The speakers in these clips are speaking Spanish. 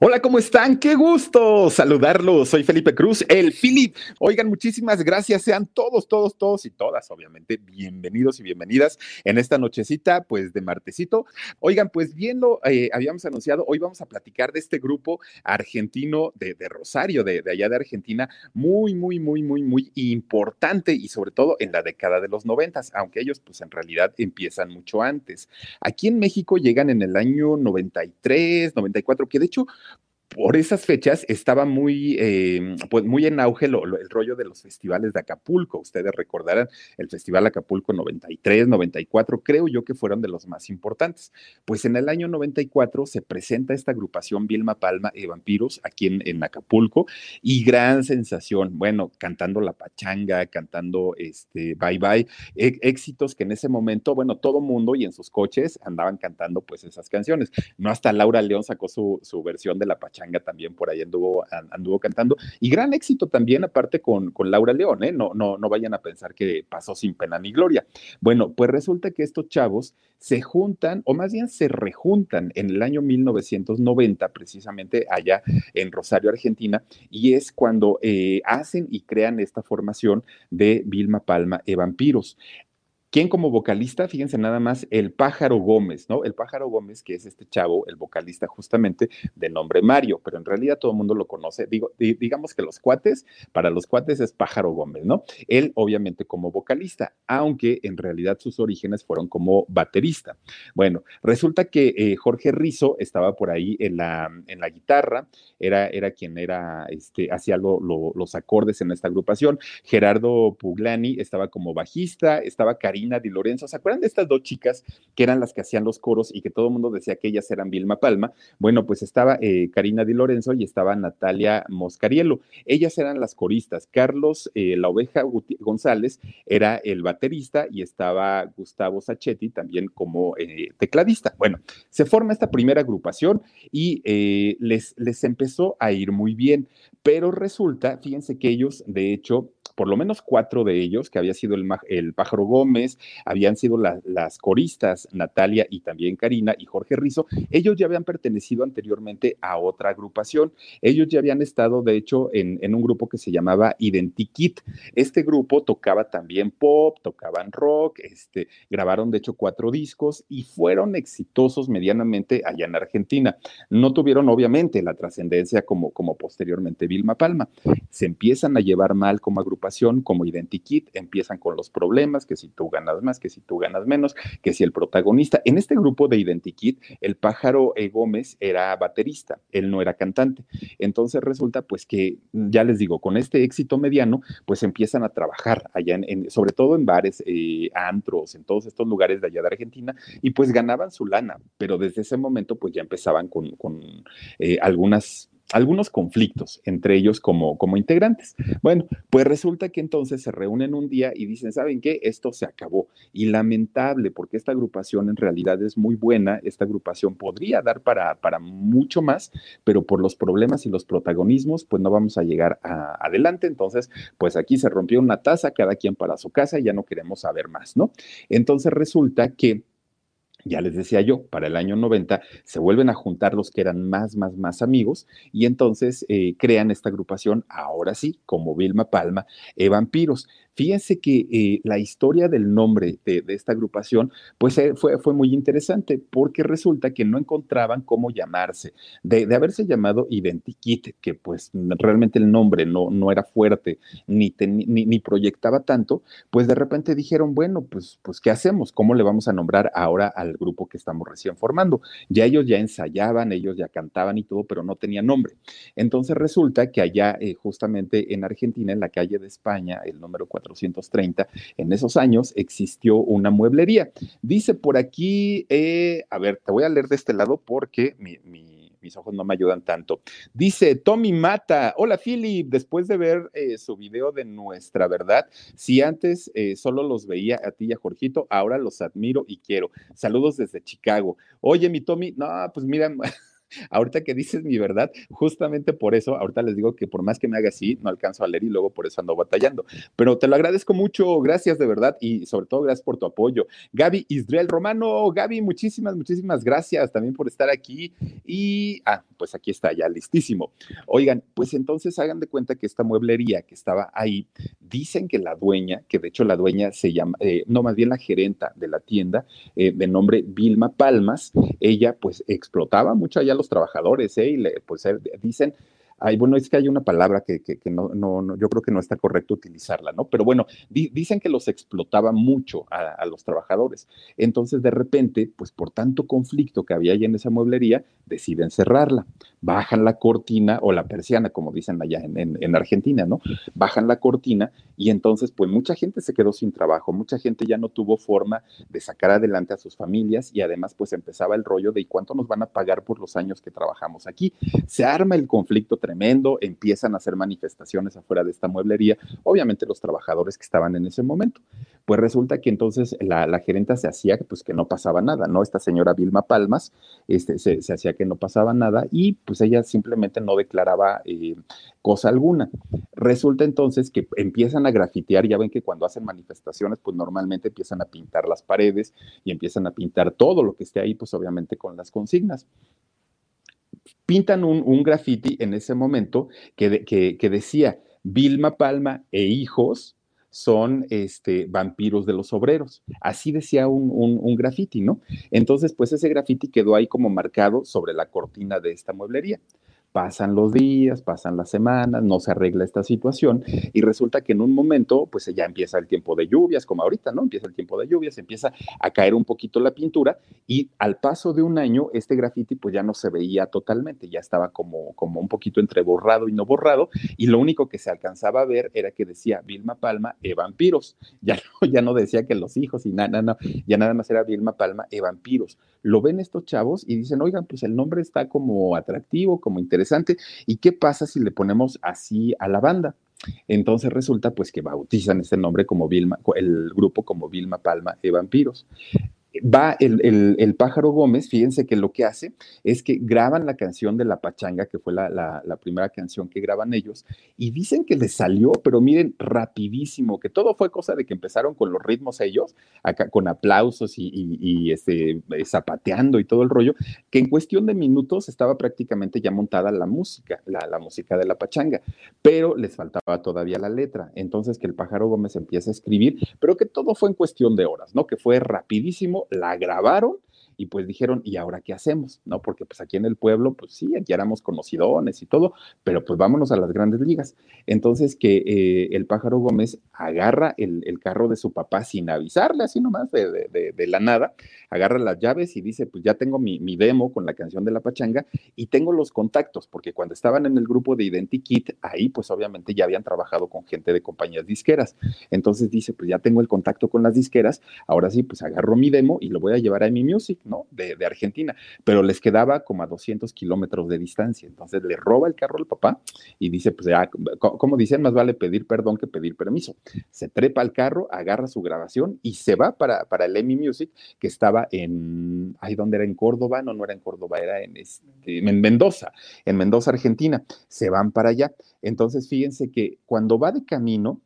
Hola, ¿cómo están? Qué gusto saludarlos. Soy Felipe Cruz, el Philip. Oigan, muchísimas gracias. Sean todos, todos, todos y todas, obviamente, bienvenidos y bienvenidas en esta nochecita, pues de martesito. Oigan, pues bien lo eh, habíamos anunciado, hoy vamos a platicar de este grupo argentino de, Rosario, de, de, allá de Argentina, muy, muy, muy, muy, muy importante y sobre todo en la década de los noventas, aunque ellos pues en realidad empiezan mucho antes. Aquí en México llegan en el año 93, 94, que de hecho por esas fechas estaba muy, eh, pues muy en auge el rollo de los festivales de Acapulco. Ustedes recordarán el Festival Acapulco 93, 94, creo yo que fueron de los más importantes. Pues en el año 94 se presenta esta agrupación Vilma Palma y Vampiros aquí en, Acapulco y gran sensación, bueno, cantando La Pachanga, cantando este Bye Bye, éxitos que en ese momento, bueno, todo mundo y en sus coches andaban cantando pues esas canciones. No hasta Laura León sacó su, su versión de La Pachanga también por ahí anduvo, anduvo cantando. Y gran éxito también, aparte con, con Laura León, ¿eh? No, no, no vayan a pensar que pasó sin pena ni gloria. Bueno, pues resulta que estos chavos se juntan, o más bien se rejuntan en el año 1990, precisamente allá en Rosario, Argentina, y es cuando eh, hacen y crean esta formación de Vilma Palma e Vampiros. ¿Quién como vocalista? Fíjense nada más, el Pájaro Gómez, ¿no? El Pájaro Gómez, que es este chavo, el vocalista justamente de nombre Mario, pero en realidad todo el mundo lo conoce. Digo, digamos que los cuates, para los cuates es Pájaro Gómez, ¿no? Él obviamente como vocalista, aunque en realidad sus orígenes fueron como baterista. Bueno, resulta que eh, Jorge Rizo estaba por ahí en la, en la guitarra, era, era quien era, este, hacía los acordes en esta agrupación. Gerardo Puglani estaba como bajista, estaba Karina Di Lorenzo. ¿Se acuerdan de estas dos chicas que eran las que hacían los coros y que todo el mundo decía que ellas eran Vilma Palma? Bueno, pues estaba eh, Karina Di Lorenzo y estaba Natalia Moscarielo. Ellas eran las coristas. Carlos eh, La Oveja González era el baterista y estaba Gustavo Sachetti también como eh, tecladista. Bueno, se forma esta primera agrupación y les, les empezó a ir muy bien, pero resulta, fíjense que ellos, de hecho, por lo menos cuatro de ellos, que había sido el, el Pájaro Gómez, habían sido las coristas Natalia y también Karina y Jorge Rizo, ellos ya habían pertenecido anteriormente a otra agrupación. Ellos ya habían estado, de hecho, en, en un grupo que se llamaba Identikit. Este grupo tocaba también pop, tocaban rock, este, grabaron, de hecho, cuatro discos y fueron exitosos medianamente allá en Argentina. No tuvieron, obviamente, la trascendencia como, como posteriormente Vilma Palma. Se empiezan a llevar mal como agrupación como Identikit, empiezan con los problemas, que si tú ganas más, que si tú ganas menos, que si el protagonista. En este grupo de Identikit, el pájaro e. Gómez era baterista, él no era cantante. Entonces resulta pues que, ya les digo, con este éxito mediano, pues empiezan a trabajar allá, en, sobre todo en bares, eh, antros, en todos estos lugares de allá de Argentina, y pues ganaban su lana, pero desde ese momento pues ya empezaban con, eh, algunas algunos conflictos entre ellos como, como integrantes. Bueno, pues resulta que entonces se reúnen un día y dicen, ¿saben qué? Esto se acabó. Y lamentable, porque esta agrupación en realidad es muy buena, esta agrupación podría dar para, para mucho más, pero por los problemas y los protagonismos, pues no vamos a llegar adelante. Entonces, pues aquí se rompió una taza, cada quien para su casa y ya no queremos saber más, ¿no? Entonces resulta que ya les decía yo, para el año 90 se vuelven a juntar los que eran más, más, más amigos y entonces eh, crean esta agrupación, ahora sí, como Vilma Palma, e Vampiros. Fíjense que eh, la historia del nombre de, esta agrupación, pues eh, fue, fue, muy interesante porque resulta que no encontraban cómo llamarse. De, haberse llamado Identikit, que pues realmente el nombre no, no era fuerte ni, ni, ni, proyectaba tanto, pues de repente dijeron, bueno, pues, pues ¿qué hacemos? ¿Cómo le vamos a nombrar ahora al grupo que estamos recién formando? Ya ellos ya ensayaban, ellos ya cantaban y todo, pero no tenían nombre. Entonces resulta que allá eh, justamente en Argentina, en la calle de España, el número 4, 430, en esos años existió una mueblería. Dice por aquí, eh, a ver, te voy a leer de este lado porque mis ojos no me ayudan tanto. Dice Tommy Mata, hola Philip, después de ver eh, su video de nuestra verdad, si antes eh, solo los veía a ti y a Jorgito, ahora los admiro y quiero. Saludos desde Chicago. Oye, mi Tommy, no, pues mira, ahorita que dices mi verdad, justamente por eso, ahorita les digo que por más que me haga así, no alcanzo a leer y luego por eso ando batallando. Pero te lo agradezco mucho, gracias de verdad y sobre todo gracias por tu apoyo. Gaby Israel Romano, Gaby, muchísimas, muchísimas gracias también por estar aquí. Y, ah, pues aquí está ya listísimo. Oigan, pues entonces hagan de cuenta que esta mueblería que estaba ahí, dicen que la dueña, que de hecho la dueña se llama, eh, no, más bien la gerenta de la tienda, eh, de nombre Vilma Palmas, ella pues explotaba mucho allá los trabajadores, ¿eh? Y le, pues eh, dicen Ay, bueno, es que hay una palabra que, no, no, yo creo que no está correcto utilizarla, ¿no? Pero bueno, dicen que los explotaba mucho a, los trabajadores. Entonces, de repente, pues por tanto conflicto que había ahí en esa mueblería, deciden cerrarla. Bajan la cortina o la persiana, como dicen allá en, en Argentina, ¿no? Bajan la cortina y entonces, pues mucha gente se quedó sin trabajo, mucha gente ya no tuvo forma de sacar adelante a sus familias y además, pues empezaba el rollo de cuánto nos van a pagar por los años que trabajamos aquí. Se arma el conflicto tremendo, empiezan a hacer manifestaciones afuera de esta mueblería, obviamente los trabajadores que estaban en ese momento. Pues resulta que entonces la, la gerenta se hacía pues que no pasaba nada, ¿no? Esta señora Vilma Palmas este, se, hacía que no pasaba nada y pues ella simplemente no declaraba eh, cosa alguna. Resulta entonces que empiezan a grafitear, ya ven que cuando hacen manifestaciones pues normalmente empiezan a pintar las paredes y empiezan a pintar todo lo que esté ahí pues obviamente con las consignas pintan un, un graffiti en ese momento que, que, decía Vilma Palma e hijos son este, vampiros de los obreros. Así decía un, un, un graffiti, ¿no? Entonces, pues ese graffiti quedó ahí como marcado sobre la cortina de esta mueblería. Pasan los días, pasan las semanas, no se arregla esta situación y resulta que en un momento, pues ya empieza el tiempo de lluvias, como ahorita, ¿no? Empieza el tiempo de lluvias, empieza a caer un poquito la pintura y al paso de un año, este graffiti pues ya no se veía totalmente, ya estaba como, como un poquito entre borrado y no borrado y lo único que se alcanzaba a ver era que decía Vilma Palma e vampiros, ya no, ya no decía que los hijos y nada, no, ya nada más era Vilma Palma e vampiros. Lo ven estos chavos y dicen, oigan, pues el nombre está como atractivo, como interesante interesante. ¿Y qué pasa si le ponemos así a la banda? Entonces resulta pues que bautizan este nombre como Vilma, el grupo como Vilma Palma de Vampiros va el, pájaro Gómez, fíjense que lo que hace es que graban la canción de La Pachanga, que fue la, primera canción que graban ellos, y dicen que les salió, pero miren, rapidísimo, que todo fue cosa de que empezaron con los ritmos ellos, acá con aplausos y, este, zapateando y todo el rollo, que en cuestión de minutos estaba prácticamente ya montada la música, la, la música de La Pachanga, pero les faltaba todavía la letra. Entonces que el pájaro Gómez empieza a escribir, pero que todo fue en cuestión de horas, ¿no? Que fue rapidísimo la grabaron y pues dijeron, ¿y ahora qué hacemos? ¿No? Porque pues aquí en el pueblo, pues sí, aquí éramos conocidones y todo, pero pues vámonos a las grandes ligas. Entonces que eh, el pájaro Gómez agarra el, carro de su papá sin avisarle, así nomás de, la nada, agarra las llaves y dice, pues ya tengo mi, demo con la canción de la pachanga y tengo los contactos, porque cuando estaban en el grupo de Identikit, ahí pues obviamente ya habían trabajado con gente de compañías disqueras. Entonces dice, pues ya tengo el contacto con las disqueras, ahora sí, pues agarro mi demo y lo voy a llevar a mi music ¿no? De, Argentina, pero les quedaba como a 200 kilómetros de distancia. Entonces le roba el carro al papá y dice, pues ya, como dicen, más vale pedir perdón que pedir permiso. Se trepa al carro, agarra su grabación y se va para, para el EMI Music, que estaba en, ahí donde era en Córdoba, no, no era en Córdoba, era este, en Mendoza, en Mendoza, Argentina. Se van para allá. Entonces, fíjense que cuando va de camino,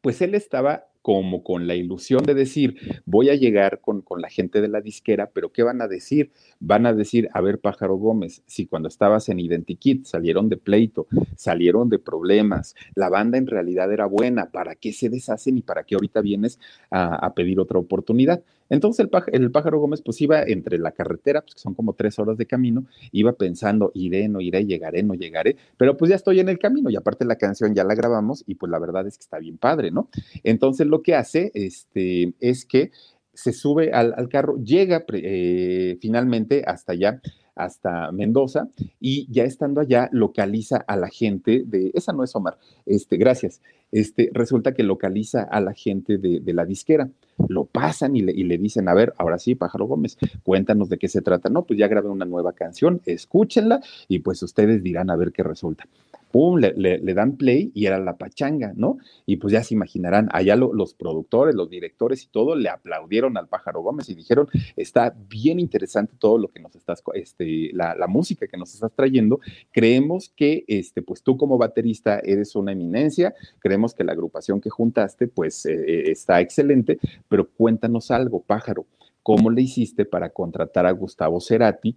pues él estaba como con la ilusión de decir, voy a llegar con, con, la gente de la disquera, pero ¿qué van a decir? Van a decir, a ver, Pájaro Gómez, si cuando estabas en Identikit salieron de pleito, salieron de problemas, la banda en realidad era buena, ¿para qué se deshacen y para qué ahorita vienes a, a pedir otra oportunidad? Entonces el pájaro, el pájaro, Gómez pues iba entre la carretera, pues que son como tres horas de camino, iba pensando, iré, no iré, llegaré, no llegaré, pero pues ya estoy en el camino y aparte la canción ya la grabamos y pues la verdad es que está bien padre, ¿no? Entonces lo que hace este, es que se sube al, carro, llega eh, finalmente hasta allá hasta Mendoza y ya estando allá localiza a la gente de, esa no es Omar, este, gracias, este, resulta que localiza a la gente de, de la disquera, lo pasan y le, y le, dicen, a ver, ahora sí, Pájaro Gómez, cuéntanos de qué se trata, no, pues ya grabé una nueva canción, escúchenla y pues ustedes dirán a ver qué resulta pum, le, le, dan play y era la pachanga, ¿no? Y pues ya se imaginarán, allá lo, los productores, los directores y todo le aplaudieron al pájaro Gómez y dijeron, está bien interesante todo lo que nos estás, este, la, música que nos estás trayendo. Creemos que, este, pues tú como baterista eres una eminencia, creemos que la agrupación que juntaste, pues eh, está excelente, pero cuéntanos algo, pájaro. ¿Cómo le hiciste para contratar a Gustavo Cerati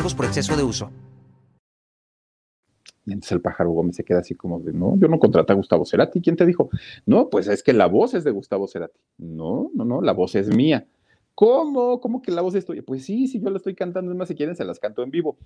por exceso de uso. Y entonces el pájaro Gómez se queda así como de, no, yo no contraté a Gustavo Cerati. ¿Quién te dijo? No, pues es que la voz es de Gustavo Cerati. No, no, no, la voz es mía. ¿Cómo? ¿Cómo que la voz es tuya? Pues sí, sí, yo la estoy cantando, es más, si quieren, se las canto en vivo.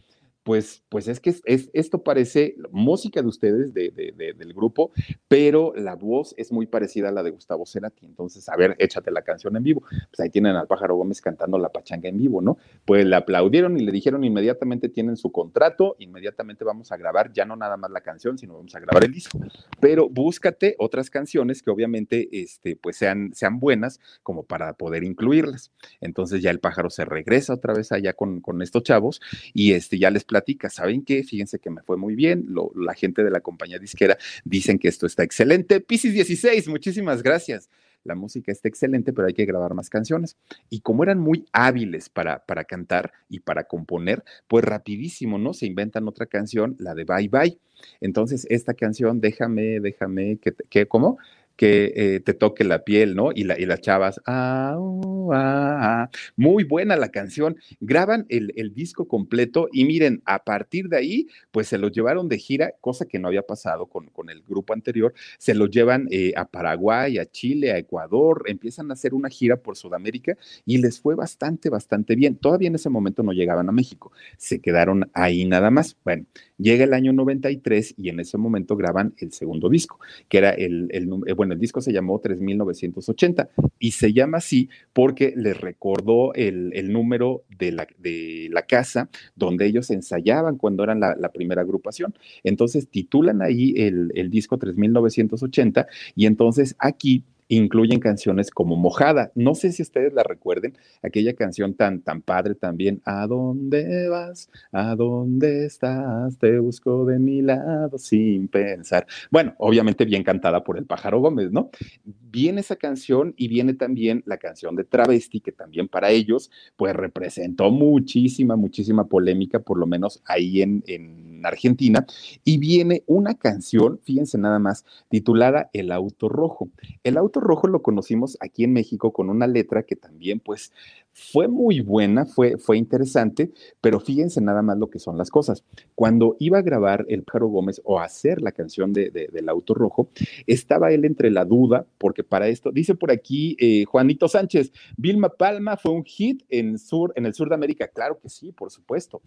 Pues, pues es que es, es, esto parece música de ustedes, de, de, de, del grupo, pero la voz es muy parecida a la de Gustavo Cerati. Entonces, a ver, échate la canción en vivo. Pues ahí tienen al Pájaro Gómez cantando la pachanga en vivo, ¿no? Pues le aplaudieron y le dijeron inmediatamente tienen su contrato, inmediatamente vamos a grabar ya no nada más la canción, sino vamos a grabar el disco. Pero búscate otras canciones que obviamente, este, pues sean, sean buenas como para poder incluirlas. Entonces ya el pájaro se regresa otra vez allá con, con estos chavos y este, ya les platica, ¿saben qué? Fíjense que me fue muy bien, Lo, la gente de la compañía disquera dicen que esto está excelente. Piscis 16, muchísimas gracias. La música está excelente, pero hay que grabar más canciones. Y como eran muy hábiles para, para cantar y para componer, pues rapidísimo, ¿no? Se inventan otra canción, la de Bye Bye. Entonces, esta canción, déjame, déjame, que, que ¿cómo? Que eh, te toque la piel, ¿no? Y, la, y las chavas, ah, uh, ah, ah, muy buena la canción. Graban el, el, disco completo y miren, a partir de ahí, pues se los llevaron de gira, cosa que no había pasado con, con el grupo anterior, se los llevan eh, a Paraguay, a Chile, a Ecuador, empiezan a hacer una gira por Sudamérica y les fue bastante, bastante bien. Todavía en ese momento no llegaban a México, se quedaron ahí nada más. Bueno, llega el año 93 y en ese momento graban el segundo disco, que era el, el bueno, el disco se llamó 3980 y se llama así porque les recordó el, número de la, casa donde ellos ensayaban cuando eran la, la primera agrupación. Entonces titulan ahí el, el disco 3980 y entonces aquí incluyen canciones como Mojada. No sé si ustedes la recuerden, aquella canción tan, tan padre también. ¿A dónde vas? ¿A dónde estás? Te busco de mi lado sin pensar. Bueno, obviamente bien cantada por el pájaro Gómez, ¿no? Viene esa canción y viene también la canción de Travesti, que también para ellos, pues representó muchísima, muchísima polémica, por lo menos ahí en, en Argentina. Y viene una canción, fíjense nada más, titulada El Auto Rojo. El Auto Rojo lo conocimos aquí en México con una letra que también pues fue muy buena, fue, fue interesante, pero fíjense nada más lo que son las cosas. Cuando iba a grabar el Pájaro Gómez o a hacer la canción de, de, del Auto Rojo, estaba él entre la duda, porque para esto, dice por aquí eh, Juanito Sánchez, Vilma Palma fue un hit en, sur, en el sur de América. Claro que sí, por supuesto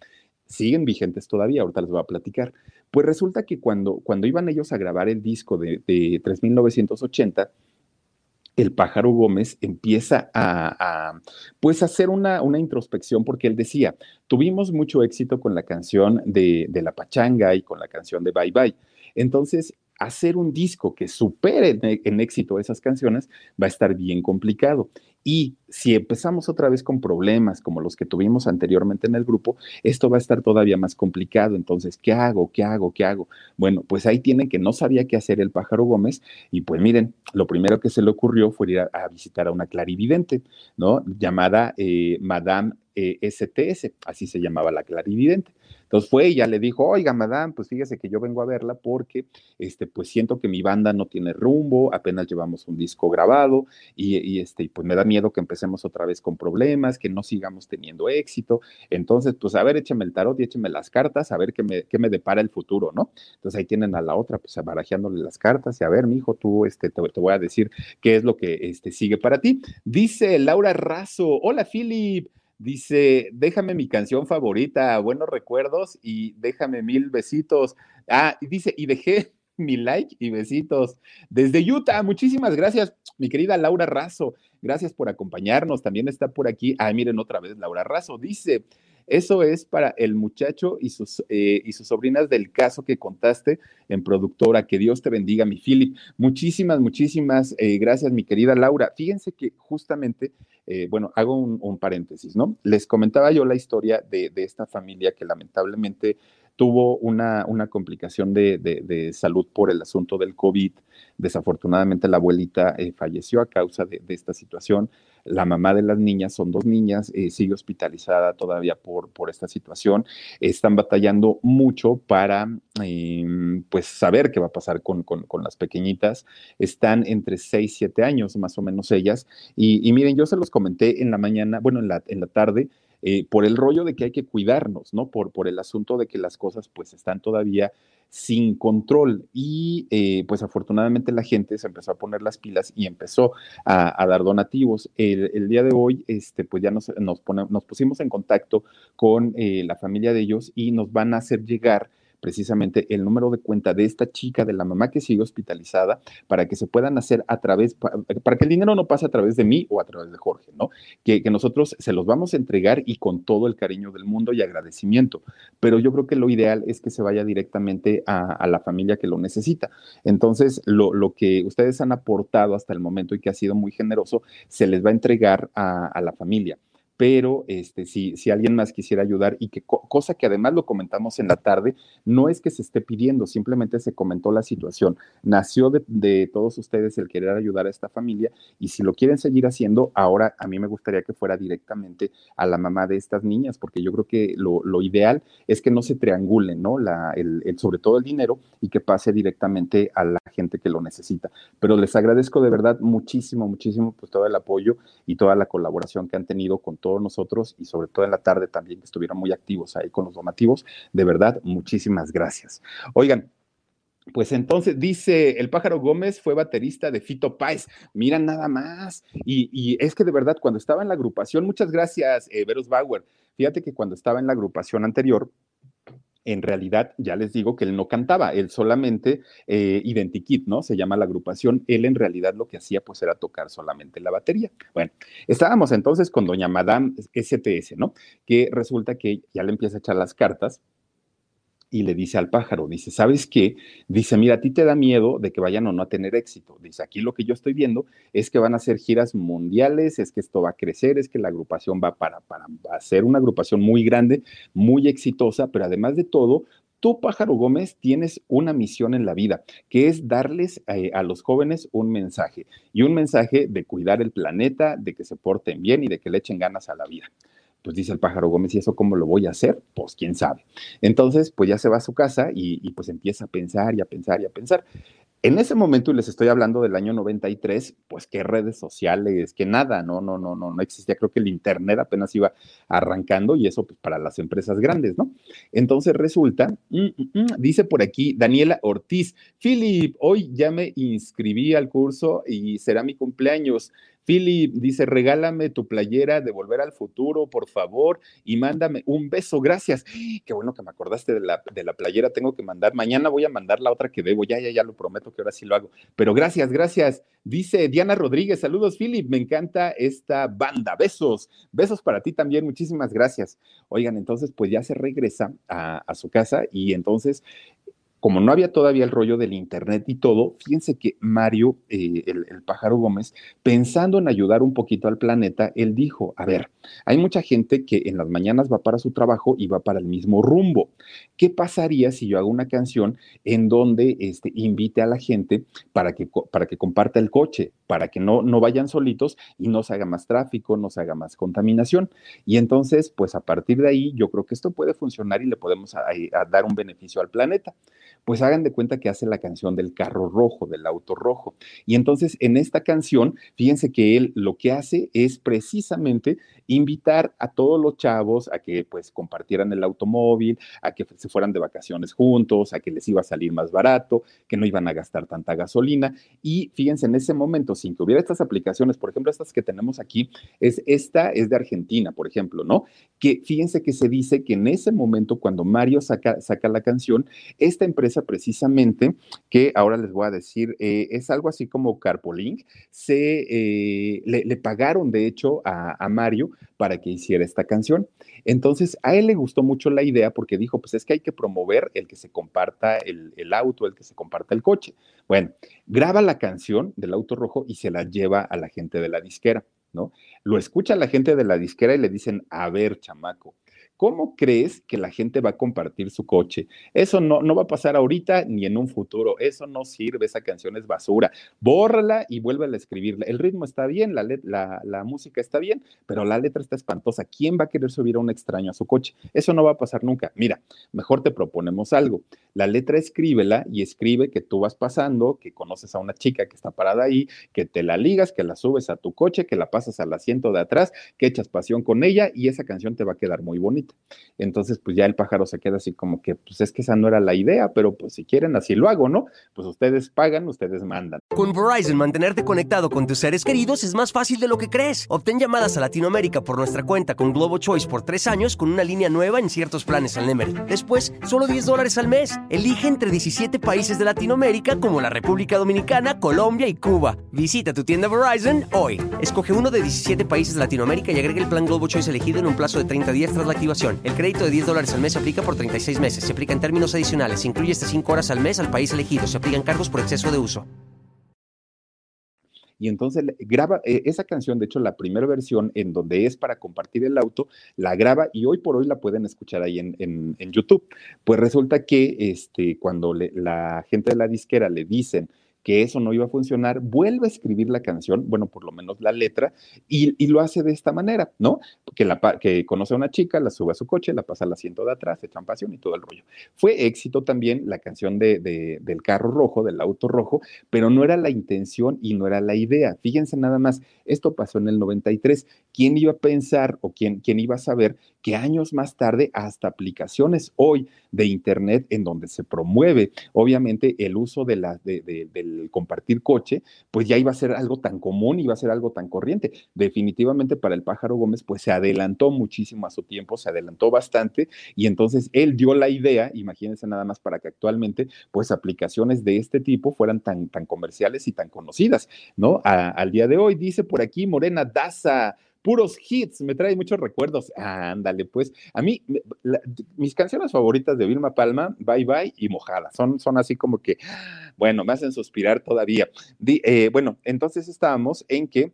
siguen vigentes todavía, ahorita les voy a platicar. Pues resulta que cuando, cuando iban ellos a grabar el disco de, de 3980, el pájaro Gómez empieza a, a pues hacer una, introspección porque él decía, tuvimos mucho éxito con la canción de, La Pachanga y con la canción de Bye Bye. Entonces, hacer un disco que supere en, éxito esas canciones va a estar bien complicado. Y si empezamos otra vez con problemas como los que tuvimos anteriormente en el grupo, esto va a estar todavía más complicado. Entonces, ¿qué hago? ¿Qué hago? ¿Qué hago? Bueno, pues ahí tienen que no sabía qué hacer el pájaro Gómez y pues miren, lo primero que se le ocurrió fue ir a, visitar a una clarividente, ¿no? Llamada eh, Madame STS, eh, así se llamaba la clarividente. Entonces fue ya le dijo, oiga, madame, pues fíjese que yo vengo a verla porque, este, pues siento que mi banda no tiene rumbo, apenas llevamos un disco grabado y, este, pues me da miedo que empecemos otra vez con problemas, que no sigamos teniendo éxito. Entonces, pues a ver, écheme el tarot y écheme las cartas, a ver qué me, qué me depara el futuro, ¿no? Entonces ahí tienen a la otra, pues barajeándole las cartas y a ver, mi hijo, tú, este, te, te, voy a decir qué es lo que este, sigue para ti. Dice Laura Razo, hola, Philip. Dice, déjame mi canción favorita, buenos recuerdos y déjame mil besitos. Ah, y dice, y dejé mi like y besitos desde Utah. Muchísimas gracias, mi querida Laura Razo. Gracias por acompañarnos. También está por aquí. Ah, miren otra vez, Laura Razo. Dice, eso es para el muchacho y sus, eh, y sus sobrinas del caso que contaste en productora. Que Dios te bendiga, mi Philip. Muchísimas, muchísimas eh, gracias, mi querida Laura. Fíjense que justamente eh, bueno, hago un, paréntesis, ¿no? Les comentaba yo la historia de, esta familia que lamentablemente tuvo una, una complicación de, salud por el asunto del COVID. Desafortunadamente la abuelita eh, falleció a causa de, esta situación. La mamá de las niñas, son dos niñas, eh, sigue hospitalizada todavía por, por esta situación. Están batallando mucho para em, pues saber qué va a pasar con, las pequeñitas. Están entre 6 y 7 años más o menos ellas. Y, miren, yo se los comenté en la mañana, bueno, en la, en la tarde, eh, por el rollo de que hay que cuidarnos, ¿no? Por, por el asunto de que las cosas pues están todavía sin control y eh, pues afortunadamente la gente se empezó a poner las pilas y empezó a, dar donativos. El, día de hoy, este, pues ya nos, nos, nos pusimos en contacto con eh, la familia de ellos y nos van a hacer llegar precisamente el número de cuenta de esta chica, de la mamá que sigue hospitalizada, para que se puedan hacer a través, para que el dinero no pase a través de mí o a través de Jorge, ¿no? Que, nosotros se los vamos a entregar y con todo el cariño del mundo y agradecimiento. Pero yo creo que lo ideal es que se vaya directamente a, la familia que lo necesita. Entonces, lo, que ustedes han aportado hasta el momento y que ha sido muy generoso, se les va a entregar a la familia pero este, si, si alguien más quisiera ayudar y que cosa que además lo comentamos en la tarde, no es que se esté pidiendo, simplemente se comentó la situación. Nació de, todos ustedes el querer ayudar a esta familia y si lo quieren seguir haciendo, ahora a mí me gustaría que fuera directamente a la mamá de estas niñas, porque yo creo que lo, ideal es que no se triangule, ¿no? La, el, sobre todo el dinero y que pase directamente a la gente que lo necesita. Pero les agradezco de verdad muchísimo, muchísimo pues todo el apoyo y toda la colaboración que han tenido con todos nosotros y sobre todo en la tarde también que estuvieron muy activos ahí con los donativos. De verdad, muchísimas gracias. Oigan, pues entonces dice, el pájaro Gómez fue baterista de Fito Páez. Mira nada más. Y, es que de verdad, cuando estaba en la agrupación, muchas gracias, eh, Veros Bauer. Fíjate que cuando estaba en la agrupación anterior, en realidad, ya les digo que él no cantaba, él solamente eh, Identikit, ¿no? Se llama la agrupación. Él en realidad lo que hacía pues era tocar solamente la batería. Bueno, estábamos entonces con doña Madame STS, ¿no? Que resulta que ya le empieza a echar las cartas y le dice al pájaro, dice, ¿sabes qué? Dice, mira, a ti te da miedo de que vayan o no a tener éxito. Dice, aquí lo que yo estoy viendo es que van a hacer giras mundiales, es que esto va a crecer, es que la agrupación va para, para ser una agrupación muy grande, muy exitosa, pero además de todo, tú, Pájaro Gómez, tienes una misión en la vida, que es darles eh, a los jóvenes un mensaje, y un mensaje de cuidar el planeta, de que se porten bien y de que le echen ganas a la vida. Pues dice el pájaro Gómez, ¿y eso cómo lo voy a hacer? Pues quién sabe. Entonces, pues ya se va a su casa y, pues empieza a pensar y a pensar y a pensar. En ese momento, y les estoy hablando del año 93, pues qué redes sociales, que nada, no, no, no, no, no existía. Creo que el Internet apenas iba arrancando y eso pues para las empresas grandes, ¿no? Entonces resulta, mm, mm, mm, dice por aquí Daniela Ortiz, Philip, hoy ya me inscribí al curso y será mi cumpleaños. Philip dice, regálame tu playera de Volver al Futuro, por favor, y mándame un beso, gracias. Qué bueno que me acordaste de la, de la playera, tengo que mandar, mañana voy a mandar la otra que debo, ya, ya, ya lo prometo que ahora sí lo hago. Pero gracias, gracias. Dice Diana Rodríguez, saludos Philip, me encanta esta banda, besos, besos para ti también, muchísimas gracias. Oigan, entonces pues ya se regresa a su casa y entonces como no había todavía el rollo del Internet y todo, fíjense que Mario, eh, el, el, pájaro Gómez, pensando en ayudar un poquito al planeta, él dijo, a ver, hay mucha gente que en las mañanas va para su trabajo y va para el mismo rumbo. ¿Qué pasaría si yo hago una canción en donde este, invite a la gente para que, para que comparta el coche, para que no, no vayan solitos y no se haga más tráfico, no se haga más contaminación? Y entonces, pues a partir de ahí, yo creo que esto puede funcionar y le podemos dar un beneficio al planeta pues hagan de cuenta que hace la canción del carro rojo, del auto rojo. Y entonces en esta canción, fíjense que él lo que hace es precisamente invitar a todos los chavos a que pues compartieran el automóvil, a que se fueran de vacaciones juntos, a que les iba a salir más barato, que no iban a gastar tanta gasolina. Y fíjense, en ese momento, sin que hubiera estas aplicaciones, por ejemplo, estas que tenemos aquí, es esta es de Argentina, por ejemplo, ¿no? Que fíjense que se dice que en ese momento, cuando Mario saca, saca la canción, esta empresa precisamente, que ahora les voy a decir, eh, es algo así como Carpolink, se, eh, le, pagaron de hecho a, a Mario para que hiciera esta canción. Entonces, a él le gustó mucho la idea porque dijo, pues es que hay que promover el que se comparta el, el, auto, el que se comparta el coche. Bueno, graba la canción del auto rojo y se la lleva a la gente de la disquera, ¿no? Lo escucha la gente de la disquera y le dicen, a ver, chamaco, ¿Cómo crees que la gente va a compartir su coche? Eso no, no va a pasar ahorita ni en un futuro. Eso no sirve. Esa canción es basura. Bórrala y vuelve a escribirla. El ritmo está bien, la, la, la, música está bien, pero la letra está espantosa. ¿Quién va a querer subir a un extraño a su coche? Eso no va a pasar nunca. Mira, mejor te proponemos algo. La letra escríbela y escribe que tú vas pasando, que conoces a una chica que está parada ahí, que te la ligas, que la subes a tu coche, que la pasas al asiento de atrás, que echas pasión con ella y esa canción te va a quedar muy bonita. Entonces, pues ya el pájaro se queda así como que, pues es que esa no era la idea, pero pues si quieren así lo hago, ¿no? Pues ustedes pagan, ustedes mandan. Con Verizon, mantenerte conectado con tus seres queridos es más fácil de lo que crees. Obtén llamadas a Latinoamérica por nuestra cuenta con Globo Choice por tres años con una línea nueva en ciertos planes al Nemer. Después, solo 10 dólares al mes. Elige entre 17 países de Latinoamérica como la República Dominicana, Colombia y Cuba. Visita tu tienda Verizon hoy. Escoge uno de 17 países de Latinoamérica y agrega el plan Globo Choice elegido en un plazo de 30 días tras la activación. El crédito de 10 dólares al mes se aplica por 36 meses. Se aplica en términos adicionales. Se incluye hasta 5 horas al mes al país elegido. Se aplican cargos por exceso de uso. Y entonces graba eh, esa canción, de hecho, la primera versión en donde es para compartir el auto, la graba y hoy por hoy la pueden escuchar ahí en, YouTube. Pues resulta que este, cuando la gente de la disquera le dicen, que eso no iba a funcionar, vuelve a escribir la canción, bueno, por lo menos la letra, y, y lo hace de esta manera, ¿no? Que, la, que conoce a una chica, la sube a su coche, la pasa al asiento de atrás, echan pasión y todo el rollo. Fue éxito también la canción de, de, del carro rojo, del auto rojo, pero no era la intención y no era la idea. Fíjense nada más, esto pasó en el 93. ¿Quién iba a pensar o quién, quién iba a saber que años más tarde hasta aplicaciones hoy de Internet en donde se promueve, obviamente, el uso de la, de, compartir coche, pues ya iba a ser algo tan común, iba a ser algo tan corriente. Definitivamente para el pájaro Gómez, pues se adelantó muchísimo a su tiempo, se adelantó bastante y entonces él dio la idea, imagínense nada más para que actualmente, pues aplicaciones de este tipo fueran tan, tan comerciales y tan conocidas, ¿no? Al día de hoy, dice por aquí Morena Daza, puros hits, me trae muchos recuerdos. Ándale, pues, a mí, mis canciones favoritas de Vilma Palma, Bye Bye y Mojada, son, son así como que, bueno, me hacen suspirar todavía. Di, eh, bueno, entonces estábamos en que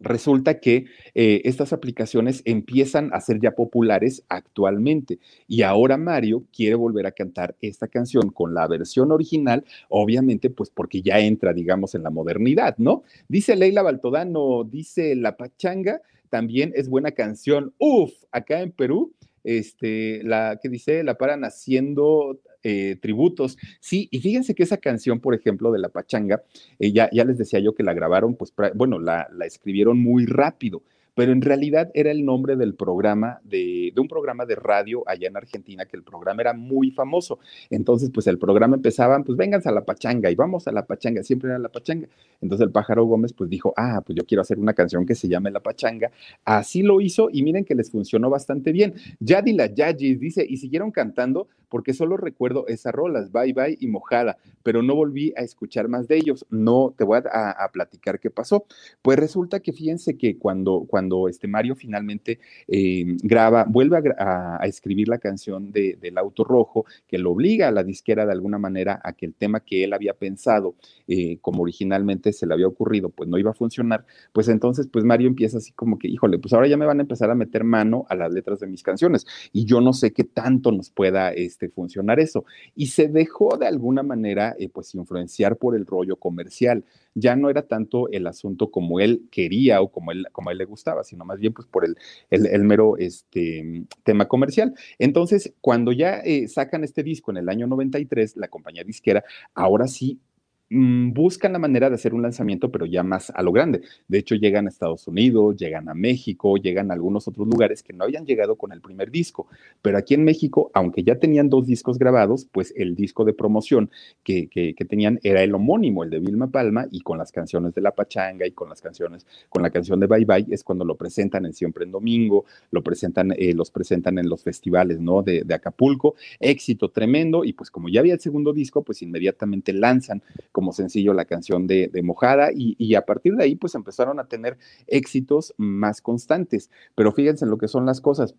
resulta que eh, estas aplicaciones empiezan a ser ya populares actualmente y ahora Mario quiere volver a cantar esta canción con la versión original, obviamente pues porque ya entra, digamos, en la modernidad, ¿no? Dice Leila Baltodano, dice La Pachanga, también es buena canción. Uf, acá en Perú este, la que dice, la paran haciendo eh, tributos. Sí, y fíjense que esa canción, por ejemplo, de La Pachanga, eh, ya, ya, les decía yo que la grabaron, pues, bueno, la, la escribieron muy rápido pero en realidad era el nombre del programa, de, de, un programa de radio allá en Argentina, que el programa era muy famoso. Entonces, pues el programa empezaba, pues vénganse a la pachanga y vamos a la pachanga, siempre era la pachanga. Entonces el pájaro Gómez pues dijo, ah, pues yo quiero hacer una canción que se llame La Pachanga. Así lo hizo y miren que les funcionó bastante bien. Yadila Yagis dice, y siguieron cantando, porque solo recuerdo esas rolas, Bye Bye y Mojada, pero no volví a escuchar más de ellos. No te voy a, platicar qué pasó. Pues resulta que fíjense que cuando, cuando este Mario finalmente eh, graba, vuelve a, escribir la canción de, del Auto Rojo, que lo obliga a la disquera de alguna manera a que el tema que él había pensado, eh, como originalmente se le había ocurrido, pues no iba a funcionar, pues entonces pues Mario empieza así como que, híjole, pues ahora ya me van a empezar a meter mano a las letras de mis canciones y yo no sé qué tanto nos pueda funcionar eso. Y se dejó de alguna manera eh, pues influenciar por el rollo comercial. Ya no era tanto el asunto como él quería o como él, como él le gustaba, sino más bien pues por el, el, mero este, tema comercial. Entonces, cuando ya eh, sacan este disco en el año 93, la compañía disquera, ahora sí Mm, buscan la manera de hacer un lanzamiento, pero ya más a lo grande. De hecho, llegan a Estados Unidos, llegan a México, llegan a algunos otros lugares que no habían llegado con el primer disco. Pero aquí en México, aunque ya tenían dos discos grabados, pues el disco de promoción que, que, tenían era el homónimo, el de Vilma Palma, y con las canciones de La Pachanga y con las canciones, con la canción de Bye Bye, es cuando lo presentan en Siempre en Domingo, lo presentan, eh, los presentan en los festivales, ¿no? De, de Acapulco. Éxito tremendo, y pues como ya había el segundo disco, pues inmediatamente lanzan como sencillo la canción de, Mojada y, a partir de ahí pues empezaron a tener éxitos más constantes. Pero fíjense en lo que son las cosas.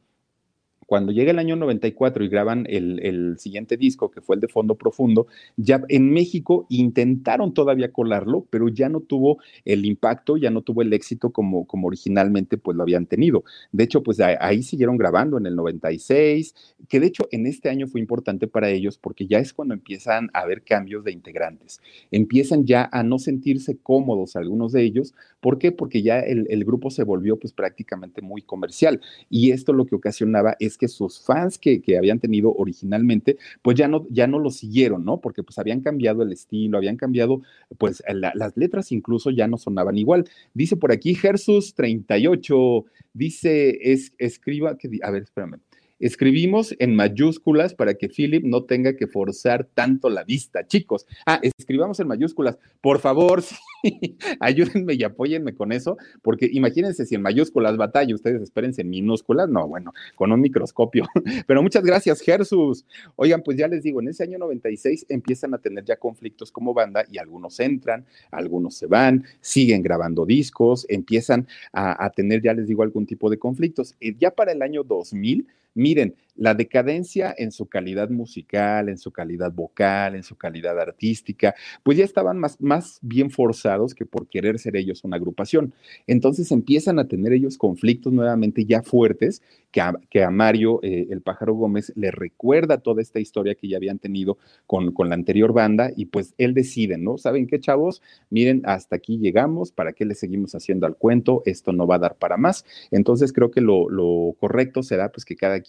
Cuando llega el año 94 y graban el, siguiente disco, que fue el de Fondo Profundo, ya en México intentaron todavía colarlo, pero ya no tuvo el impacto, ya no tuvo el éxito como, como originalmente pues lo habían tenido. De hecho, pues ahí siguieron grabando en el 96, que de hecho en este año fue importante para ellos porque ya es cuando empiezan a haber cambios de integrantes. Empiezan ya a no sentirse cómodos algunos de ellos. ¿Por qué? Porque ya el, el grupo se volvió pues prácticamente muy comercial y esto lo que ocasionaba es que sus fans que, habían tenido originalmente, pues ya no, ya no lo siguieron, ¿no? Porque pues habían cambiado el estilo, habían cambiado, pues las letras incluso ya no sonaban igual. Dice por aquí Gersus 38, dice, es, escriba, que, a ver, espérame. Escribimos en mayúsculas para que Philip no tenga que forzar tanto la vista. Chicos, ah, escribamos en mayúsculas. Por favor, ayúdenme y apóyenme con eso, porque imagínense si en mayúsculas batalla, ustedes espérense en minúsculas. No, bueno, con un microscopio. Pero muchas gracias, Jesús. Oigan, pues ya les digo, en ese año 96 empiezan a tener ya conflictos como banda y algunos entran, algunos se van, siguen grabando discos, empiezan a, a tener, ya les digo, algún tipo de conflictos. Ya para el año 2000, Miren, la decadencia en su calidad musical, en su calidad vocal, en su calidad artística, pues ya estaban más, más bien forzados que por querer ser ellos una agrupación. Entonces empiezan a tener ellos conflictos nuevamente ya fuertes que a, que a Mario, eh, el pájaro Gómez, le recuerda toda esta historia que ya habían tenido con, con la anterior banda y pues él decide, ¿no? ¿Saben qué, chavos? Miren, hasta aquí llegamos, ¿para qué le seguimos haciendo al cuento? Esto no va a dar para más. Entonces creo que lo, lo correcto será pues que cada quien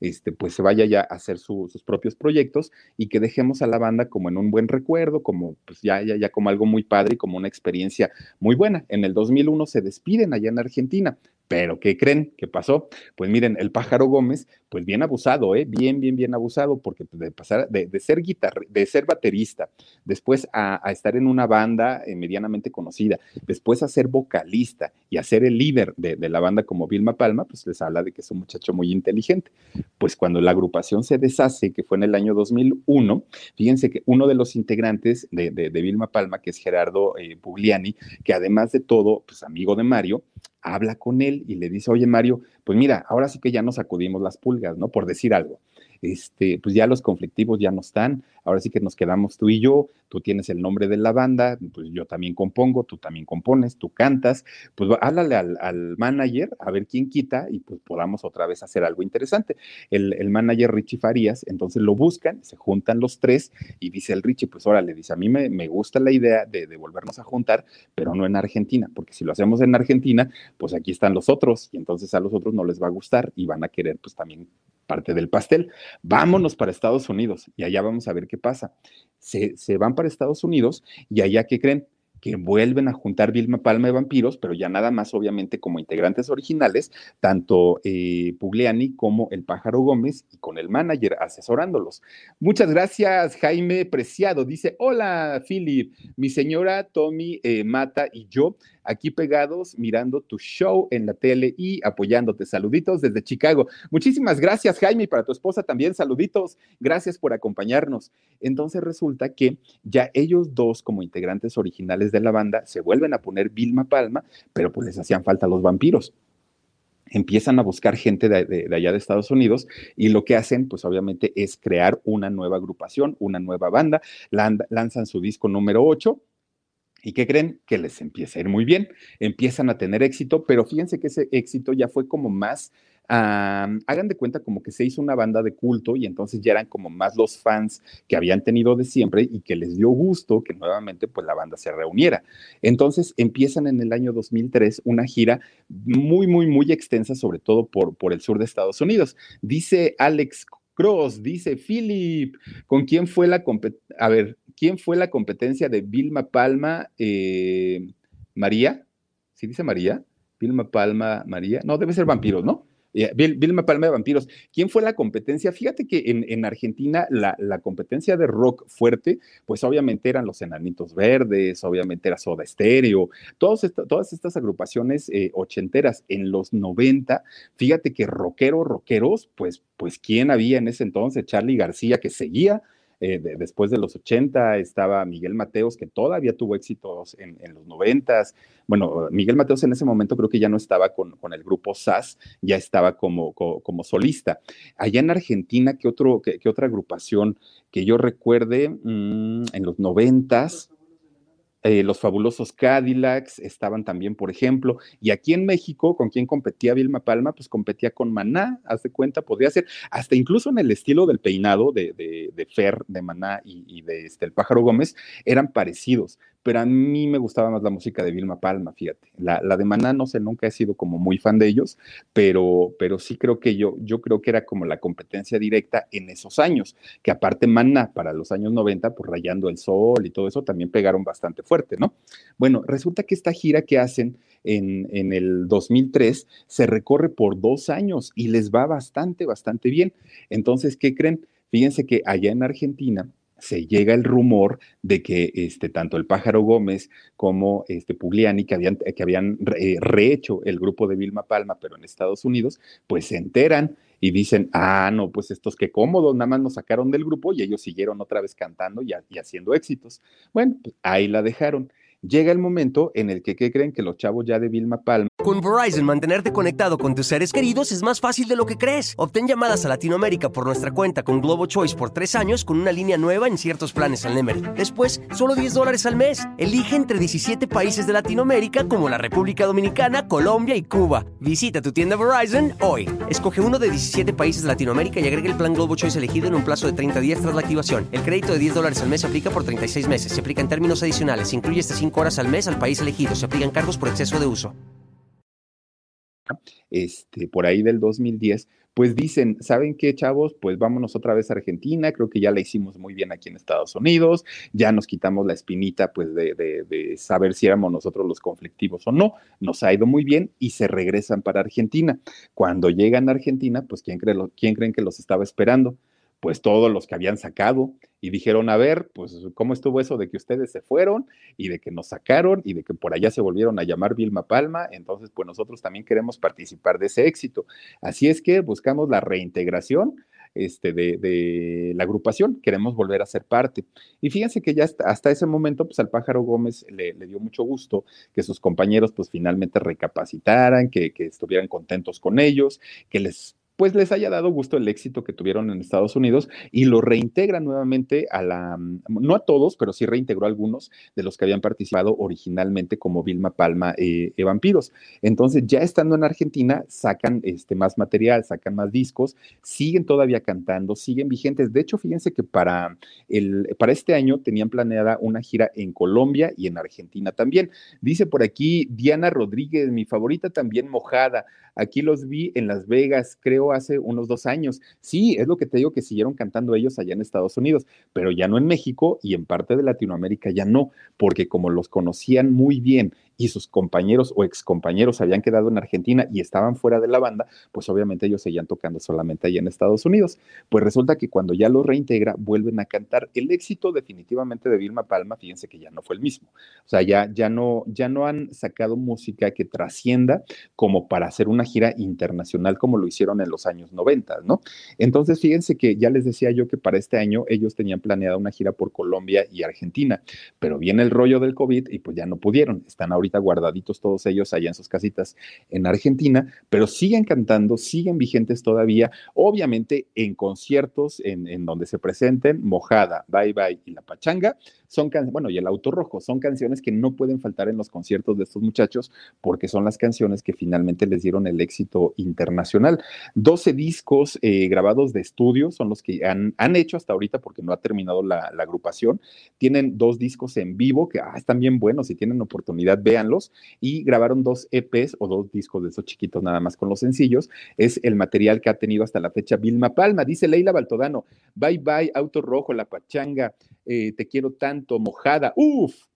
este, pues se vaya ya a hacer sus propios proyectos y que dejemos a la banda como en un buen recuerdo, como pues ya, ya, ya como algo muy padre y como una experiencia muy buena. En el 2001 se despiden allá en Argentina, pero ¿qué creen que pasó? Pues miren, el pájaro Gómez, pues bien abusado, ¿eh? Bien, bien, bien abusado, porque de pasar de, ser guitarra, de ser baterista, después a, estar en una banda eh, medianamente conocida, después a ser vocalista y a ser el líder de, la banda como Vilma Palma, pues les habla de que es un muchacho muy inteligente. Pues cuando la agrupación se deshace, que fue en el año 2001, fíjense que uno de los integrantes de, Vilma Palma, que es Gerardo eh, Pugliani, que además de todo, pues amigo de Mario, habla con él y le dice, oye Mario, pues mira, ahora sí que ya nos sacudimos las pulgas, ¿no? Por decir algo este, pues ya los conflictivos ya no están, ahora sí que nos quedamos tú y yo, tú tienes el nombre de la banda, pues yo también compongo, tú también compones, tú cantas, pues háblale al, manager a ver quién quita y pues podamos otra vez hacer algo interesante. El, manager Richie Farías, entonces lo buscan, se juntan los tres y dice el Richie, pues órale, dice, a mí me, me gusta la idea de, de volvernos a juntar, pero no en Argentina, porque si lo hacemos en Argentina, pues aquí están los otros y entonces a los otros no les va a gustar y van a querer pues también parte del pastel. Vámonos para Estados Unidos y allá vamos a ver qué pasa. Se, van para Estados Unidos y allá, ¿qué creen? Que vuelven a juntar Vilma Palma y Vampiros, pero ya nada más obviamente como integrantes originales, tanto eh, Pugliani como el Pájaro Gómez y con el manager asesorándolos. Muchas gracias, Jaime Preciado. Dice, hola, Philip, mi señora Tommy eh, Mata y yo aquí pegados mirando tu show en la tele y apoyándote. Saluditos desde Chicago. Muchísimas gracias, Jaime, y para tu esposa también. Saluditos. Gracias por acompañarnos. Entonces resulta que ya ellos dos, como integrantes originales de la banda, se vuelven a poner Vilma Palma, pero pues les hacían falta los vampiros empiezan a buscar gente de, allá de Estados Unidos y lo que hacen, pues obviamente, es crear una nueva agrupación, una nueva banda, lanzan su disco número 8 ¿Y qué creen? Que les empieza a ir muy bien, empiezan a tener éxito, pero fíjense que ese éxito ya fue como más, hagan de cuenta como que se hizo una banda de culto y entonces ya eran como más los fans que habían tenido de siempre y que les dio gusto que nuevamente pues la banda se reuniera. Entonces empiezan en el año 2003 una gira muy, muy, muy extensa, sobre todo por, por el sur de Estados Unidos. Dice Alex Cross, dice Philip, ¿con quién fue la competencia? A ver, ¿quién fue la competencia de Vilma Palma, eh, María? ¿Sí dice María? Vilma Palma, María. No, debe ser vampiros, ¿no? Eh, Vilma Palma de Vampiros. ¿Quién fue la competencia? Fíjate que en, Argentina la, competencia de rock fuerte, pues obviamente eran los Enanitos Verdes, obviamente era Soda Stereo, todas estas agrupaciones eh, ochenteras en los 90. Fíjate que rockeros, rockeros, pues, pues ¿quién había en ese entonces? Charlie García que seguía eh, después de los 80 estaba Miguel Mateos, que todavía tuvo éxitos en, los 90. Bueno, Miguel Mateos en ese momento creo que ya no estaba con, el grupo SAS, ya estaba como, como, solista. Allá en Argentina, ¿qué, otro, qué, otra agrupación que yo recuerde mm, en los 90 eh, los fabulosos Cadillacs estaban también, por ejemplo, y aquí en México, ¿con quién competía Vilma Palma? Pues competía con Maná, haz de cuenta, podría ser, hasta incluso en el estilo del peinado de, de, Fer, de Maná y, de este, el Pájaro Gómez, eran parecidos pero a mí me gustaba más la música de Vilma Palma, fíjate. La, de Maná, no sé, nunca he sido como muy fan de ellos, pero, pero sí creo que yo, yo creo que era como la competencia directa en esos años, que aparte Maná para los años 90, pues Rayando el Sol y todo eso, también pegaron bastante fuerte, ¿no? Bueno, resulta que esta gira que hacen en, en el 2003 se recorre por dos años y les va bastante, bastante bien. Entonces, ¿qué creen? Fíjense que allá en Argentina, se llega el rumor de que este, tanto el Pájaro Gómez como este, Pugliani, que habían, que habían eh, rehecho el grupo de Vilma Palma, pero en Estados Unidos, pues se enteran y dicen, ah, no, pues estos qué cómodos, nada más nos sacaron del grupo y ellos siguieron otra vez cantando y, y haciendo éxitos. Bueno, pues ahí la dejaron llega el momento en el que ¿qué creen que los chavos ya de Vilma Palma. Con Verizon, mantenerte conectado con tus seres queridos es más fácil de lo que crees. Obtén llamadas a Latinoamérica por nuestra cuenta con Globo Choice por tres años con una línea nueva en ciertos planes al Nemer. Después, solo 10 dólares al mes. Elige entre 17 países de Latinoamérica como la República Dominicana, Colombia y Cuba. Visita tu tienda Verizon hoy. Escoge uno de 17 países de Latinoamérica y agrega el plan Globo Choice elegido en un plazo de 30 días tras la activación. El crédito de 10 dólares al mes aplica por 36 meses. Se aplica en términos adicionales. Se incluye este 5 horas al mes al país elegido. Se aplican cargos por exceso de uso. Este, por ahí del 2010, pues dicen, ¿saben qué, chavos? Pues vámonos otra vez a Argentina, creo que ya la hicimos muy bien aquí en Estados Unidos, ya nos quitamos la espinita, pues, de, de saber si éramos nosotros los conflictivos o no, nos ha ido muy bien y se regresan para Argentina. Cuando llegan a Argentina, pues, ¿quién, cree, quién creen que los estaba esperando? Pues todos los que habían sacado y dijeron, a ver, pues cómo estuvo eso de que ustedes se fueron y de que nos sacaron y de que por allá se volvieron a llamar Vilma Palma, entonces pues nosotros también queremos participar de ese éxito. Así es que buscamos la reintegración este, de, la agrupación, queremos volver a ser parte. Y fíjense que ya hasta, ese momento, pues al pájaro Gómez le, dio mucho gusto que sus compañeros pues finalmente recapacitaran, que, que estuvieran contentos con ellos, que les pues les haya dado gusto el éxito que tuvieron en Estados Unidos y lo reintegra nuevamente a la, mm, no a todos, pero sí reintegró a algunos de los que habían participado originalmente como Vilma Palma eh, e Vampiros. Entonces, ya estando en Argentina, sacan este, más material, sacan más discos, siguen todavía cantando, siguen vigentes. De hecho, fíjense que para, el, para este año tenían planeada una gira en Colombia y en Argentina también. Dice por aquí Diana Rodríguez, mi favorita también mojada. Aquí los vi en Las Vegas, creo hace unos dos años. Sí, es lo que te digo que siguieron cantando ellos allá en Estados Unidos, pero ya no en México y en parte de Latinoamérica ya no, porque como los conocían muy bien y sus compañeros o excompañeros habían quedado en Argentina y estaban fuera de la banda, pues obviamente ellos seguían tocando solamente allá en Estados Unidos. Pues resulta que cuando ya los reintegra, vuelven a cantar. El éxito definitivamente de Vilma Palma, fíjense que ya no fue el mismo. O sea, ya, ya, no, ya no han sacado música que trascienda como para hacer una gira internacional como lo hicieron en los años 90, ¿no? Entonces, fíjense que ya les decía yo que para este año ellos tenían planeada una gira por Colombia y Argentina, pero viene el rollo del COVID y pues ya no pudieron. Están ahorita guardaditos todos ellos allá en sus casitas en Argentina, pero siguen cantando, siguen vigentes todavía, obviamente en conciertos en, donde se presenten, Mojada, Bye Bye y La Pachanga, son canciones, bueno, y el auto rojo, son canciones que no pueden faltar en los conciertos de estos muchachos porque son las canciones que finalmente les dieron el éxito internacional. 12 discos eh, grabados de estudio son los que han, han, hecho hasta ahorita porque no ha terminado la, agrupación. Tienen dos discos en vivo que ah, están bien buenos, si tienen oportunidad, véanlos. Y grabaron dos EPs o dos discos de esos chiquitos nada más con los sencillos. Es el material que ha tenido hasta la fecha Vilma Palma. Dice Leila Baltodano, bye bye, auto rojo, la pachanga, eh, te quiero tanto, mojada, uff,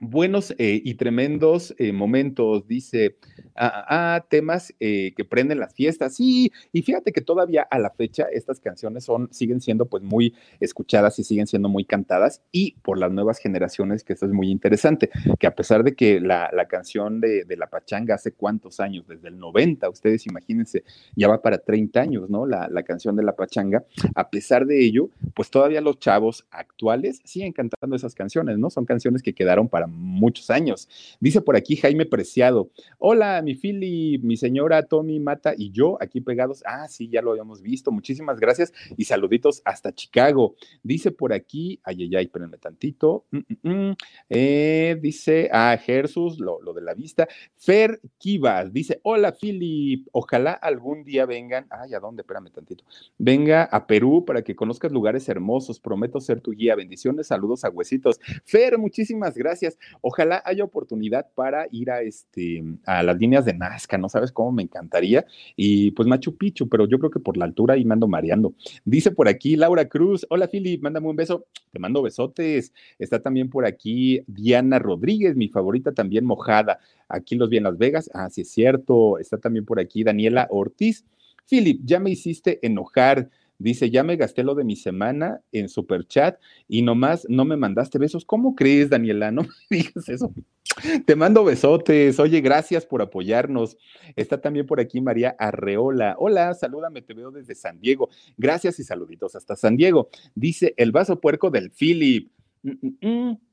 buenos eh, y tremendos eh, momentos, dice, ah, ah temas eh, que prenden las fiestas, sí, y fíjate que todavía a la fecha estas canciones son, siguen siendo pues muy escuchadas y siguen siendo muy cantadas y por las nuevas generaciones, que esto es muy interesante, que a pesar de que la, la canción de, de, La Pachanga hace cuántos años, desde el 90, ustedes imagínense, ya va para 30 años, ¿no? La, la canción de La Pachanga, a pesar de ello, pues todavía los chavos actuales siguen cantando esas canciones, ¿no? Son canciones que quedaron para muchos años. Dice por aquí Jaime Preciado, hola, mi Philly, mi señora Tommy Mata y yo aquí pegados. Ah, sí, ya lo habíamos visto. Muchísimas gracias y saluditos hasta Chicago. Dice por aquí, ay, ay, ay, espérenme tantito. Mm, mm, mm. Eh, dice, ah, Jesús, lo, lo, de la vista. Fer Kivas dice, hola, Philip, ojalá algún día vengan, ay, ¿a dónde? Espérame tantito. Venga a Perú para que conozcas lugares hermosos. Prometo ser tu guía. Bendiciones, saludos a huesitos. Fer, muchísimas gracias. Ojalá haya oportunidad para ir a, este, a las líneas de Nazca, ¿no sabes cómo me encantaría? Y pues Machu Picchu, pero yo creo que por la altura ahí me ando mareando. Dice por aquí Laura Cruz, hola Philip, mándame un beso, te mando besotes. Está también por aquí Diana Rodríguez, mi favorita también mojada. Aquí los vi en Las Vegas, ah, sí es cierto. Está también por aquí Daniela Ortiz. Philip, ya me hiciste enojar. Dice, ya me gasté lo de mi semana en super chat y nomás no me mandaste besos. ¿Cómo crees, Daniela? No me digas eso. Te mando besotes. Oye, gracias por apoyarnos. Está también por aquí María Arreola. Hola, salúdame, te veo desde San Diego. Gracias y saluditos hasta San Diego. Dice, el vaso puerco del Philip. Mm, mm, mm.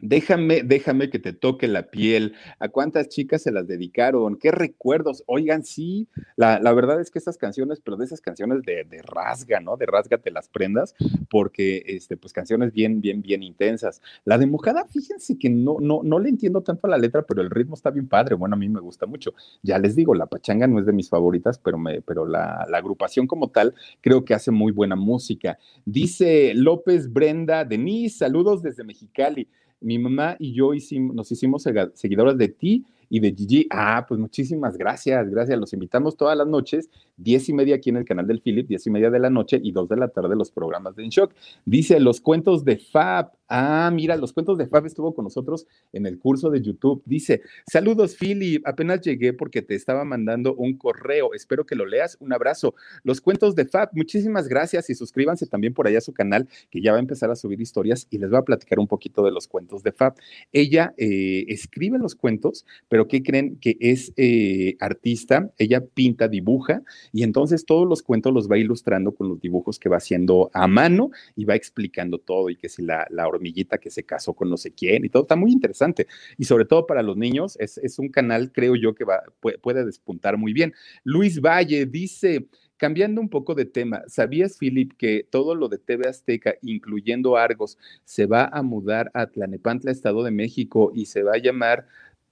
Déjame, déjame que te toque la piel. ¿A cuántas chicas se las dedicaron? ¿Qué recuerdos? Oigan, sí, la, la verdad es que estas canciones, pero de esas canciones de, de, rasga, ¿no? De rasgate las prendas, porque, este, pues canciones bien, bien, bien intensas. La de Mojada, fíjense que no, no, no le entiendo tanto a la letra, pero el ritmo está bien padre. Bueno, a mí me gusta mucho. Ya les digo, la pachanga no es de mis favoritas, pero, me, pero la, la agrupación como tal creo que hace muy buena música. Dice López Brenda Denise, saludos desde Mexicali mi mamá y yo hicimos, nos hicimos seguidoras de ti y de Gigi. Ah, pues muchísimas gracias, gracias. Los invitamos todas las noches, diez y media aquí en el canal del Philip, diez y media de la noche y dos de la tarde los programas de En Shock. Dice los cuentos de Fab. Ah, mira, los cuentos de Fab estuvo con nosotros en el curso de YouTube. Dice, saludos Philip, apenas llegué porque te estaba mandando un correo. Espero que lo leas. Un abrazo. Los cuentos de Fab, muchísimas gracias y suscríbanse también por allá a su canal que ya va a empezar a subir historias y les voy a platicar un poquito de los cuentos de Fab. Ella eh, escribe los cuentos, pero ¿qué creen? Que es eh, artista, ella pinta, dibuja y entonces todos los cuentos los va ilustrando con los dibujos que va haciendo a mano y va explicando todo y que si la, hormiguita que se casó con no sé quién y todo, está muy interesante. Y sobre todo para los niños, es, es un canal, creo yo, que va, puede, puede despuntar muy bien. Luis Valle dice, Cambiando un poco de tema, ¿sabías, Philip, que todo lo de TV Azteca, incluyendo Argos, se va a mudar a Tlanepantla, Estado de México, y se va a llamar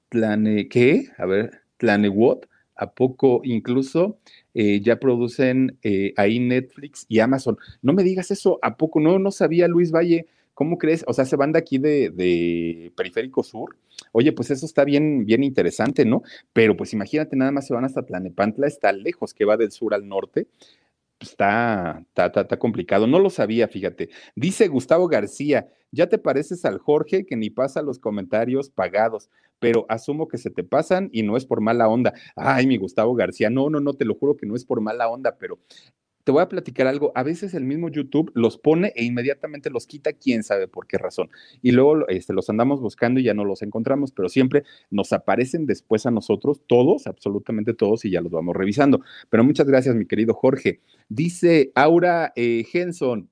Tlane, ¿qué? A ver, Tlanewot? ¿A poco incluso eh, ya producen eh, ahí Netflix y Amazon? No me digas eso, ¿a poco no? No sabía Luis Valle ¿cómo crees? O sea, se van de aquí de, de, Periférico Sur. Oye, pues eso está bien, bien interesante, ¿no? Pero pues imagínate, nada más se van hasta Tlanepantla, está lejos, que va del sur al norte. Está, está, está, complicado. No lo sabía, fíjate. Dice Gustavo García, ya te pareces al Jorge que ni pasa los comentarios pagados, pero asumo que se te pasan y no es por mala onda. Ay, mi Gustavo García, no, no, no, te lo juro que no es por mala onda, pero te voy a platicar algo. A veces el mismo YouTube los pone e inmediatamente los quita, quién sabe por qué razón. Y luego este, los andamos buscando y ya no los encontramos, pero siempre nos aparecen después a nosotros, todos, absolutamente todos, y ya los vamos revisando. Pero muchas gracias, mi querido Jorge. Dice Aura eh, Henson,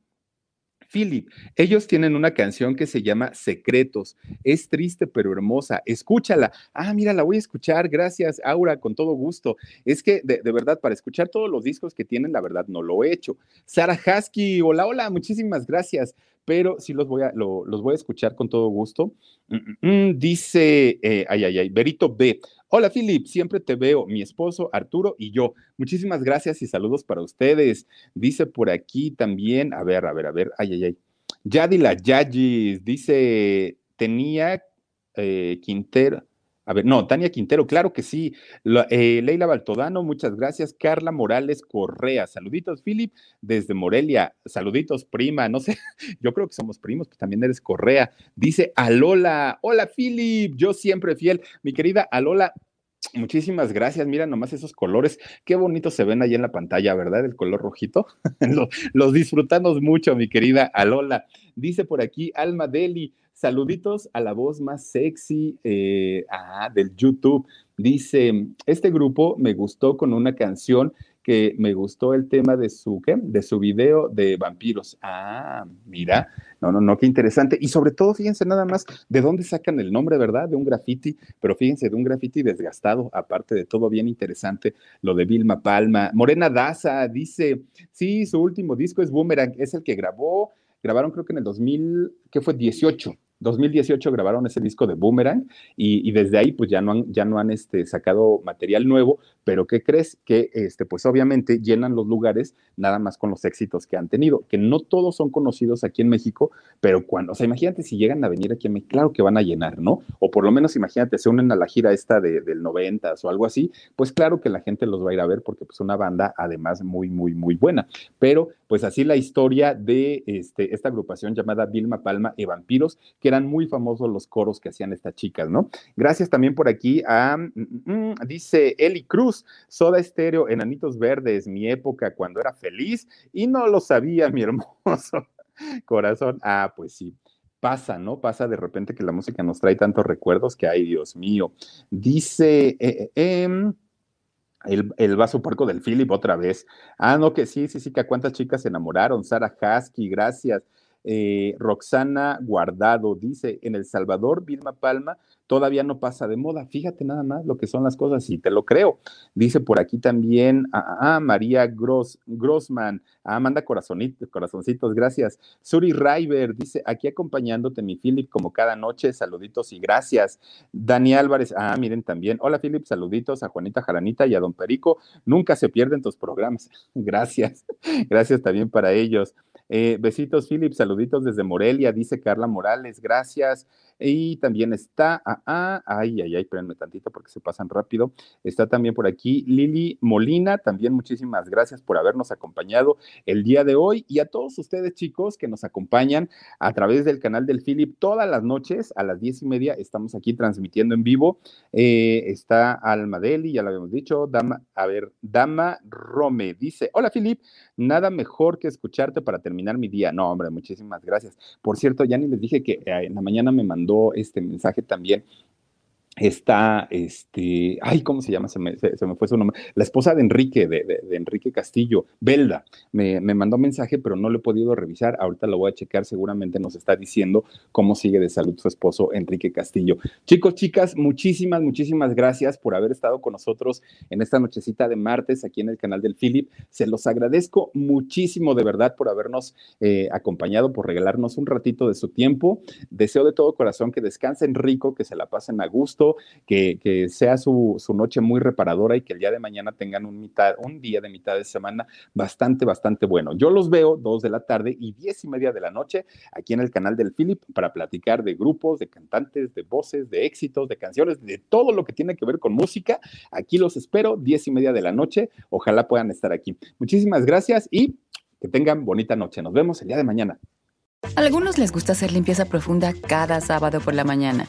Philip, ellos tienen una canción que se llama Secretos. Es triste pero hermosa. Escúchala. Ah, mira, la voy a escuchar. Gracias, Aura, con todo gusto. Es que de, verdad, para escuchar todos los discos que tienen, la verdad no lo he hecho. Sara Husky, hola, hola, muchísimas gracias. Pero sí los voy a, los voy a escuchar con todo gusto. Mm, mm, mm, dice, eh, ay, ay, ay, Berito B. Hola Philip, siempre te veo, mi esposo Arturo y yo. Muchísimas gracias y saludos para ustedes. Dice por aquí también, a ver, a ver, a ver, ay, ay, ay. Yadila Yagis dice, tenía eh, Quintero. A ver, no, Tania Quintero, claro que sí. Eh, Leila Baltodano, muchas gracias. Carla Morales Correa, saluditos, Philip, desde Morelia. Saluditos, prima. No sé, yo creo que somos primos, pues también eres Correa. Dice Alola, hola, Philip, yo siempre fiel. Mi querida Alola, Muchísimas gracias. Mira nomás esos colores. Qué bonitos se ven ahí en la pantalla, ¿verdad? El color rojito. los, disfrutamos mucho, mi querida Alola. Dice por aquí Alma Deli. Saluditos a la voz más sexy eh, ah, del YouTube. Dice, este grupo me gustó con una canción que me gustó el tema de su, ¿qué? De su video de vampiros. Ah, mira, no, no, no, qué interesante. Y sobre todo, fíjense nada más de dónde sacan el nombre, ¿verdad? De un graffiti, pero fíjense, de un graffiti desgastado, aparte de todo bien interesante, lo de Vilma Palma. Morena Daza dice, sí, su último disco es Boomerang, es el que grabó, grabaron creo que en el 2000, ¿qué fue? 18 2018 grabaron ese disco de Boomerang y, desde ahí pues ya no han, ya no han este, sacado material nuevo, pero ¿qué crees? Que este, pues obviamente llenan los lugares nada más con los éxitos que han tenido, que no todos son conocidos aquí en México, pero cuando, o sea, imagínate si llegan a venir aquí a México, claro que van a llenar, ¿no? O por lo menos imagínate, se unen a la gira esta de, del 90 o algo así, pues claro que la gente los va a ir a ver porque pues una banda además muy, muy, muy buena, pero pues así la historia de este, esta agrupación llamada Vilma Palma y Vampiros, que eran muy famosos los coros que hacían estas chicas, ¿no? Gracias también por aquí a, mm, mm, mm, dice Eli Cruz, Soda Estéreo, Enanitos Verdes, mi época cuando era feliz y no lo sabía, mi hermoso corazón. Ah, pues sí pasa, ¿no? Pasa de repente que la música nos trae tantos recuerdos que, ay, Dios mío. Dice eh, eh, em, el, el, vaso parco del Philip otra vez. Ah, no, que sí, sí, sí, que a cuántas chicas se enamoraron. Sara Husky, gracias. Eh, Roxana Guardado dice, en El Salvador, Vilma Palma todavía no pasa de moda. Fíjate nada más lo que son las cosas y te lo creo. Dice por aquí también a, ah, ah, María Gross, Grossman, ah, manda corazonitos, corazoncitos, gracias. Suri River dice, aquí acompañándote mi Philip como cada noche, saluditos y gracias. Dani Álvarez, ah, miren también, hola Philip, saluditos a Juanita Jaranita y a Don Perico, nunca se pierden tus programas. gracias, gracias también para ellos. Eh, besitos, Philip, saluditos desde Morelia, dice Carla Morales, gracias. Y también está, ah, ah, ay, ay, ay, espérenme tantito porque se pasan rápido. Está también por aquí Lili Molina, también muchísimas gracias por habernos acompañado el día de hoy y a todos ustedes chicos que nos acompañan a través del canal del Philip todas las noches a las diez y media estamos aquí transmitiendo en vivo. Eh, está Alma Deli, ya lo habíamos dicho, Dama, a ver, Dama Rome dice, hola Philip, nada mejor que escucharte para terminar mi día. No, hombre, muchísimas gracias. Por cierto, ya ni les dije que eh, en la mañana me mandó este mensaje también está, este, ay, ¿cómo se llama? Se me, se, me, fue su nombre. La esposa de Enrique, de, Enrique Castillo, Belda, me, me, mandó mensaje, pero no lo he podido revisar. Ahorita lo voy a checar, seguramente nos está diciendo cómo sigue de salud su esposo, Enrique Castillo. Chicos, chicas, muchísimas, muchísimas gracias por haber estado con nosotros en esta nochecita de martes aquí en el canal del Philip. Se los agradezco muchísimo, de verdad, por habernos eh, acompañado, por regalarnos un ratito de su tiempo. Deseo de todo corazón que descansen rico, que se la pasen a gusto que, sea su, su, noche muy reparadora y que el día de mañana tengan un, mitad, un día de mitad de semana bastante, bastante bueno. Yo los veo dos de la tarde y diez y media de la noche aquí en el canal del Philip para platicar de grupos, de cantantes, de voces, de éxitos, de canciones, de todo lo que tiene que ver con música. Aquí los espero, diez y media de la noche. Ojalá puedan estar aquí. Muchísimas gracias y que tengan bonita noche. Nos vemos el día de mañana. A algunos les gusta hacer limpieza profunda cada sábado por la mañana.